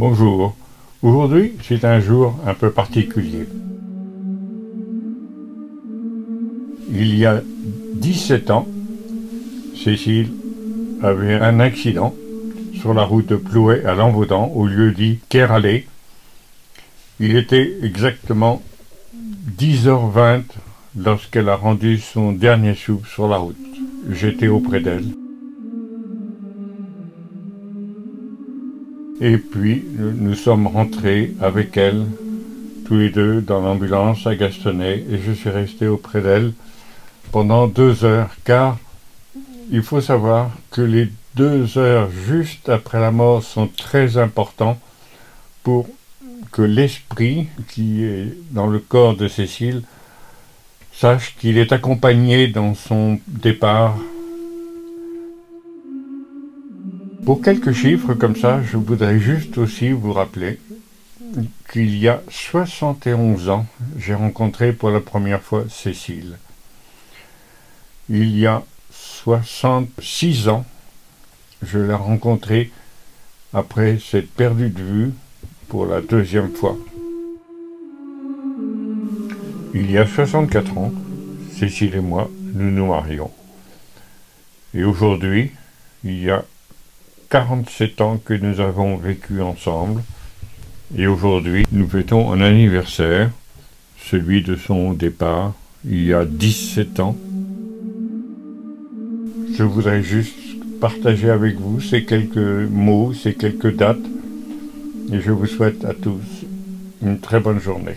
Bonjour. Aujourd'hui, c'est un jour un peu particulier. Il y a 17 ans, Cécile avait un accident sur la route de Plouet à Lanvaudan, au lieu dit Keralé. Il était exactement 10h20 lorsqu'elle a rendu son dernier souffle sur la route. J'étais auprès d'elle. Et puis, nous sommes rentrés avec elle, tous les deux, dans l'ambulance à Gastonnet, et je suis resté auprès d'elle pendant deux heures, car il faut savoir que les deux heures juste après la mort sont très importants pour que l'esprit qui est dans le corps de Cécile sache qu'il est accompagné dans son départ Pour quelques chiffres comme ça, je voudrais juste aussi vous rappeler qu'il y a 71 ans, j'ai rencontré pour la première fois Cécile. Il y a 66 ans, je l'ai rencontrée après s'être perdue de vue pour la deuxième fois. Il y a 64 ans, Cécile et moi, nous nous marions. Et aujourd'hui, il y a 47 ans que nous avons vécu ensemble et aujourd'hui nous fêtons un anniversaire, celui de son départ il y a 17 ans. Je voudrais juste partager avec vous ces quelques mots, ces quelques dates et je vous souhaite à tous une très bonne journée.